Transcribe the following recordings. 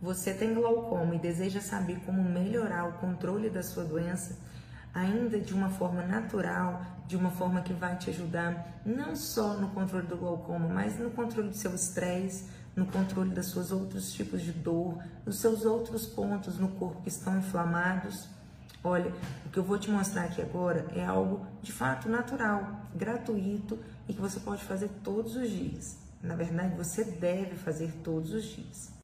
você tem glaucoma e deseja saber como melhorar o controle da sua doença, ainda de uma forma natural, de uma forma que vai te ajudar não só no controle do glaucoma, mas no controle do seu estresse, no controle das suas outros tipos de dor, dos seus outros pontos no corpo que estão inflamados. Olha, o que eu vou te mostrar aqui agora é algo de fato natural, gratuito e que você pode fazer todos os dias. Na verdade, você deve fazer todos os dias.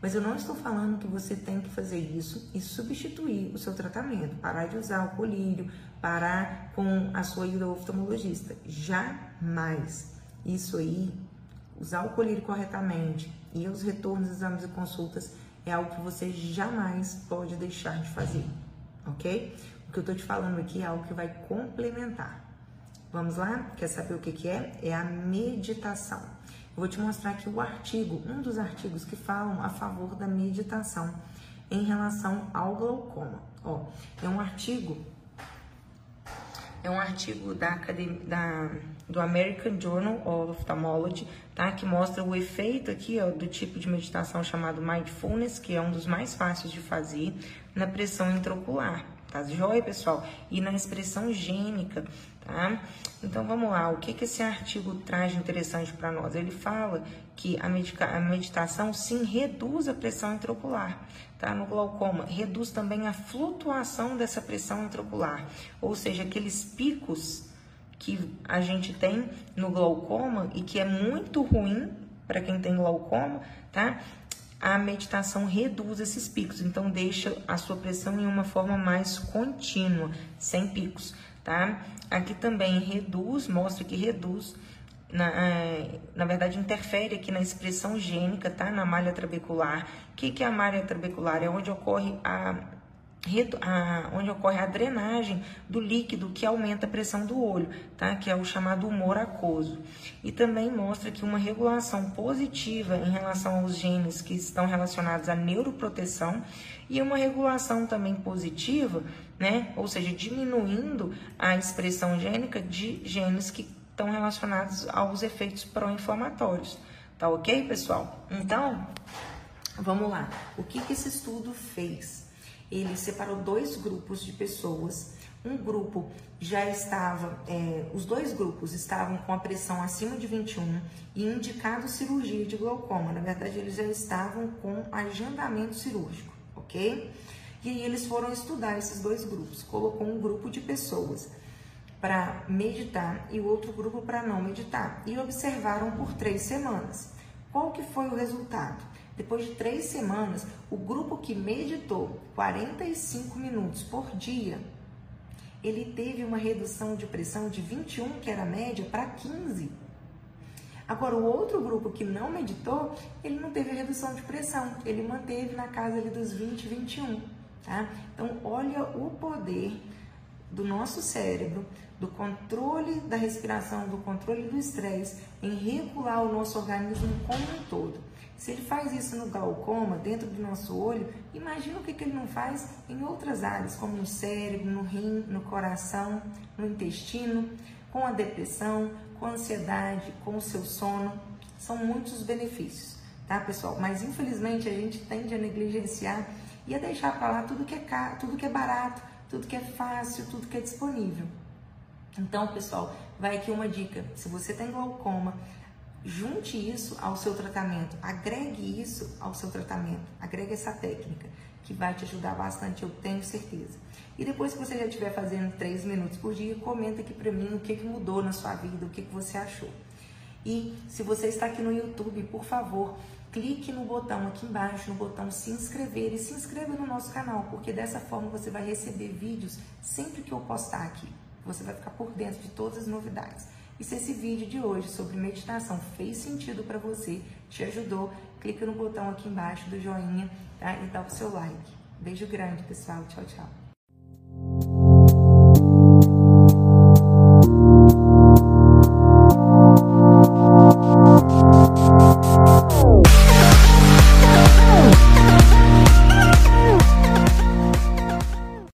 Mas eu não estou falando que você tem que fazer isso e substituir o seu tratamento, parar de usar o colírio, parar com a sua ida ao oftalmologista. Jamais. Isso aí, usar o colírio corretamente e os retornos, exames e consultas é algo que você jamais pode deixar de fazer, ok? O que eu estou te falando aqui é algo que vai complementar. Vamos lá? Quer saber o que, que é? É a meditação. Vou te mostrar aqui o artigo, um dos artigos que falam a favor da meditação em relação ao glaucoma. Ó, é um artigo, é um artigo da, da, do American Journal of Ophthalmology, tá? Que mostra o efeito aqui, ó, do tipo de meditação chamado Mindfulness, que é um dos mais fáceis de fazer na pressão intraocular. Tá joia, pessoal? E na expressão gênica, tá? Então vamos lá, o que, que esse artigo traz de interessante para nós? Ele fala que a, a meditação sim reduz a pressão intraocular, tá? No glaucoma, reduz também a flutuação dessa pressão intraocular, ou seja, aqueles picos que a gente tem no glaucoma e que é muito ruim para quem tem glaucoma, tá? A meditação reduz esses picos, então deixa a sua pressão em uma forma mais contínua, sem picos tá? Aqui também reduz, mostra que reduz, na, é, na verdade interfere aqui na expressão gênica, tá? Na malha trabecular. O que, que é a malha trabecular? É onde ocorre a a, onde ocorre a drenagem do líquido que aumenta a pressão do olho, tá? que é o chamado humor aquoso. E também mostra que uma regulação positiva em relação aos genes que estão relacionados à neuroproteção e uma regulação também positiva, né? ou seja, diminuindo a expressão gênica de genes que estão relacionados aos efeitos pró-inflamatórios. Tá ok, pessoal? Então, vamos lá. O que, que esse estudo fez? Ele separou dois grupos de pessoas. Um grupo já estava, é, os dois grupos estavam com a pressão acima de 21 e indicado cirurgia de glaucoma. Na verdade, eles já estavam com agendamento cirúrgico, ok? E aí eles foram estudar esses dois grupos. Colocou um grupo de pessoas para meditar e o outro grupo para não meditar e observaram por três semanas. Qual que foi o resultado? Depois de três semanas, o grupo que meditou 45 minutos por dia, ele teve uma redução de pressão de 21, que era a média, para 15. Agora, o outro grupo que não meditou, ele não teve redução de pressão, ele manteve na casa ali dos 20, 21. Tá? Então, olha o poder do nosso cérebro, do controle da respiração, do controle do estresse, em regular o nosso organismo como um todo. Se ele faz isso no glaucoma, dentro do nosso olho, imagina o que, que ele não faz em outras áreas, como no cérebro, no rim, no coração, no intestino, com a depressão, com a ansiedade, com o seu sono. São muitos benefícios, tá, pessoal? Mas infelizmente a gente tende a negligenciar e a deixar para lá tudo que é caro, tudo que é barato, tudo que é fácil, tudo que é disponível. Então, pessoal, vai aqui uma dica. Se você tem glaucoma, junte isso ao seu tratamento, agregue isso ao seu tratamento, agregue essa técnica que vai te ajudar bastante, eu tenho certeza. E depois que você já estiver fazendo três minutos por dia, comenta aqui para mim o que, que mudou na sua vida, o que, que você achou. E se você está aqui no YouTube, por favor, clique no botão aqui embaixo, no botão se inscrever e se inscreva no nosso canal, porque dessa forma você vai receber vídeos sempre que eu postar aqui. Você vai ficar por dentro de todas as novidades. E se esse vídeo de hoje sobre meditação fez sentido para você, te ajudou, clica no botão aqui embaixo do joinha tá? e dá o seu like. Beijo grande, pessoal. Tchau, tchau.